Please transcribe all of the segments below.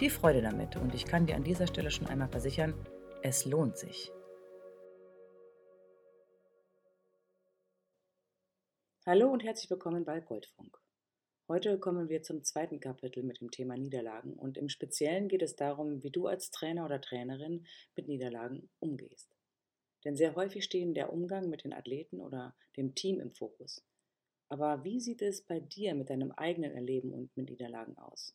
Viel Freude damit und ich kann dir an dieser Stelle schon einmal versichern, es lohnt sich. Hallo und herzlich willkommen bei Goldfunk. Heute kommen wir zum zweiten Kapitel mit dem Thema Niederlagen und im Speziellen geht es darum, wie du als Trainer oder Trainerin mit Niederlagen umgehst. Denn sehr häufig stehen der Umgang mit den Athleten oder dem Team im Fokus. Aber wie sieht es bei dir mit deinem eigenen Erleben und mit Niederlagen aus?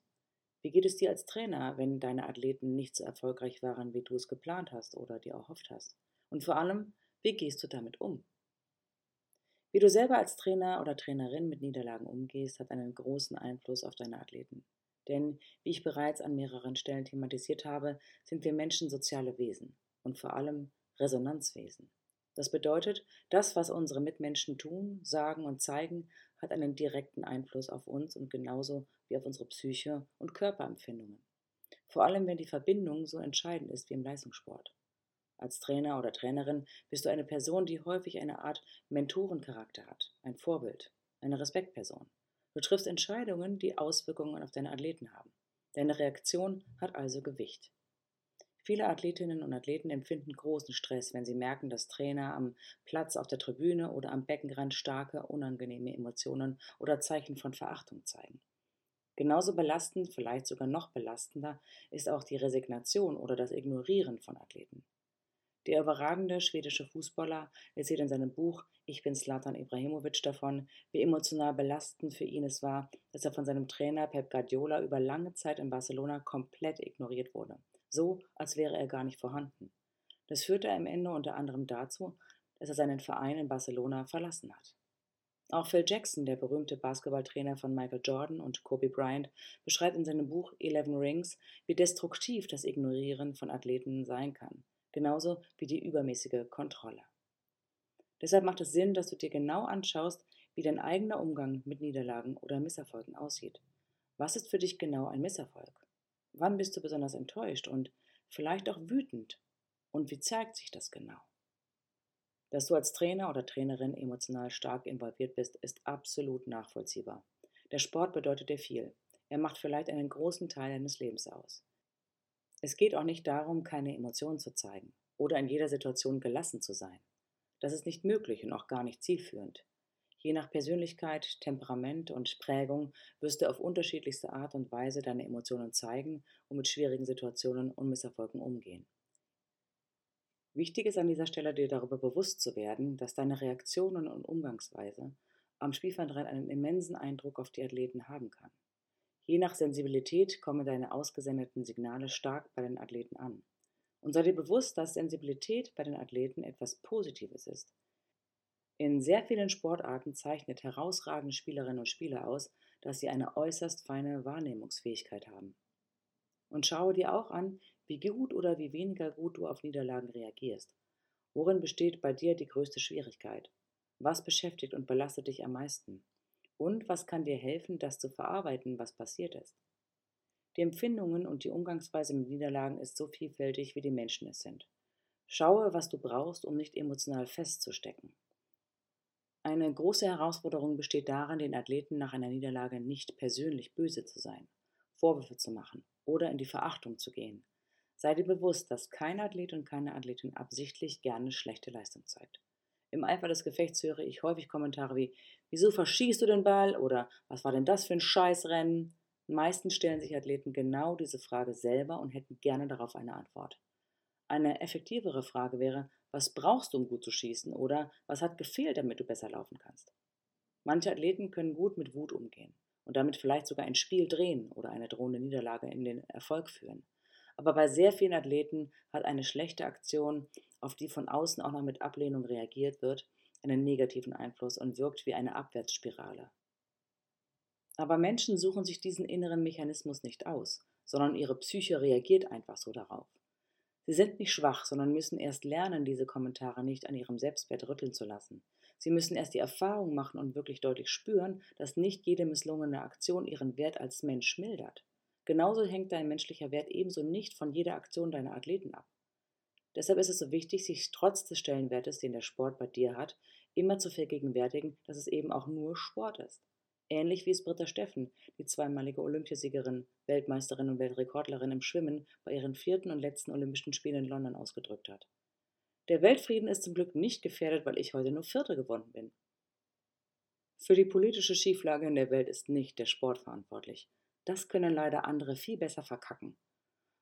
Wie geht es dir als Trainer, wenn deine Athleten nicht so erfolgreich waren, wie du es geplant hast oder dir erhofft hast? Und vor allem, wie gehst du damit um? Wie du selber als Trainer oder Trainerin mit Niederlagen umgehst, hat einen großen Einfluss auf deine Athleten. Denn, wie ich bereits an mehreren Stellen thematisiert habe, sind wir Menschen soziale Wesen und vor allem Resonanzwesen. Das bedeutet, das, was unsere Mitmenschen tun, sagen und zeigen, hat einen direkten Einfluss auf uns und genauso wie auf unsere Psyche und Körperempfindungen. Vor allem, wenn die Verbindung so entscheidend ist wie im Leistungssport. Als Trainer oder Trainerin bist du eine Person, die häufig eine Art Mentorencharakter hat, ein Vorbild, eine Respektperson. Du triffst Entscheidungen, die Auswirkungen auf deine Athleten haben. Deine Reaktion hat also Gewicht. Viele Athletinnen und Athleten empfinden großen Stress, wenn sie merken, dass Trainer am Platz, auf der Tribüne oder am Beckenrand starke, unangenehme Emotionen oder Zeichen von Verachtung zeigen. Genauso belastend, vielleicht sogar noch belastender, ist auch die Resignation oder das Ignorieren von Athleten. Der überragende schwedische Fußballer erzählt in seinem Buch Ich bin Slatan Ibrahimovic davon, wie emotional belastend für ihn es war, dass er von seinem Trainer Pep Guardiola über lange Zeit in Barcelona komplett ignoriert wurde, so als wäre er gar nicht vorhanden. Das führte am Ende unter anderem dazu, dass er seinen Verein in Barcelona verlassen hat. Auch Phil Jackson, der berühmte Basketballtrainer von Michael Jordan und Kobe Bryant, beschreibt in seinem Buch Eleven Rings, wie destruktiv das Ignorieren von Athleten sein kann genauso wie die übermäßige Kontrolle. Deshalb macht es Sinn, dass du dir genau anschaust, wie dein eigener Umgang mit Niederlagen oder Misserfolgen aussieht. Was ist für dich genau ein Misserfolg? Wann bist du besonders enttäuscht und vielleicht auch wütend? Und wie zeigt sich das genau? Dass du als Trainer oder Trainerin emotional stark involviert bist, ist absolut nachvollziehbar. Der Sport bedeutet dir viel. Er macht vielleicht einen großen Teil deines Lebens aus. Es geht auch nicht darum, keine Emotionen zu zeigen oder in jeder Situation gelassen zu sein. Das ist nicht möglich und auch gar nicht zielführend. Je nach Persönlichkeit, Temperament und Prägung wirst du auf unterschiedlichste Art und Weise deine Emotionen zeigen und mit schwierigen Situationen und Misserfolgen umgehen. Wichtig ist an dieser Stelle, dir darüber bewusst zu werden, dass deine Reaktionen und Umgangsweise am Spielfeldrand einen immensen Eindruck auf die Athleten haben kann. Je nach Sensibilität kommen deine ausgesendeten Signale stark bei den Athleten an. Und sei dir bewusst, dass Sensibilität bei den Athleten etwas Positives ist. In sehr vielen Sportarten zeichnet herausragende Spielerinnen und Spieler aus, dass sie eine äußerst feine Wahrnehmungsfähigkeit haben. Und schaue dir auch an, wie gut oder wie weniger gut du auf Niederlagen reagierst. Worin besteht bei dir die größte Schwierigkeit? Was beschäftigt und belastet dich am meisten? Und was kann dir helfen, das zu verarbeiten, was passiert ist? Die Empfindungen und die Umgangsweise mit Niederlagen ist so vielfältig, wie die Menschen es sind. Schaue, was du brauchst, um nicht emotional festzustecken. Eine große Herausforderung besteht darin, den Athleten nach einer Niederlage nicht persönlich böse zu sein, Vorwürfe zu machen oder in die Verachtung zu gehen. Sei dir bewusst, dass kein Athlet und keine Athletin absichtlich gerne schlechte Leistung zeigt. Im Eifer des Gefechts höre ich häufig Kommentare wie, wieso verschießt du den Ball oder was war denn das für ein Scheißrennen? Meistens stellen sich Athleten genau diese Frage selber und hätten gerne darauf eine Antwort. Eine effektivere Frage wäre, Was brauchst du, um gut zu schießen? Oder was hat gefehlt, damit du besser laufen kannst? Manche Athleten können gut mit Wut umgehen und damit vielleicht sogar ein Spiel drehen oder eine drohende Niederlage in den Erfolg führen. Aber bei sehr vielen Athleten hat eine schlechte Aktion, auf die von außen auch noch mit Ablehnung reagiert wird, einen negativen Einfluss und wirkt wie eine Abwärtsspirale. Aber Menschen suchen sich diesen inneren Mechanismus nicht aus, sondern ihre Psyche reagiert einfach so darauf. Sie sind nicht schwach, sondern müssen erst lernen, diese Kommentare nicht an ihrem Selbstwert rütteln zu lassen. Sie müssen erst die Erfahrung machen und wirklich deutlich spüren, dass nicht jede misslungene Aktion ihren Wert als Mensch mildert. Genauso hängt dein menschlicher Wert ebenso nicht von jeder Aktion deiner Athleten ab. Deshalb ist es so wichtig, sich trotz des Stellenwertes, den der Sport bei dir hat, immer zu vergegenwärtigen, dass es eben auch nur Sport ist. Ähnlich wie es Britta Steffen, die zweimalige Olympiasiegerin, Weltmeisterin und Weltrekordlerin im Schwimmen, bei ihren vierten und letzten Olympischen Spielen in London ausgedrückt hat. Der Weltfrieden ist zum Glück nicht gefährdet, weil ich heute nur Vierte gewonnen bin. Für die politische Schieflage in der Welt ist nicht der Sport verantwortlich. Das können leider andere viel besser verkacken.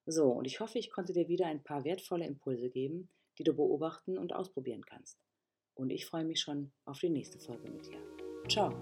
So, und ich hoffe, ich konnte dir wieder ein paar wertvolle Impulse geben, die du beobachten und ausprobieren kannst. Und ich freue mich schon auf die nächste Folge mit dir. Ciao!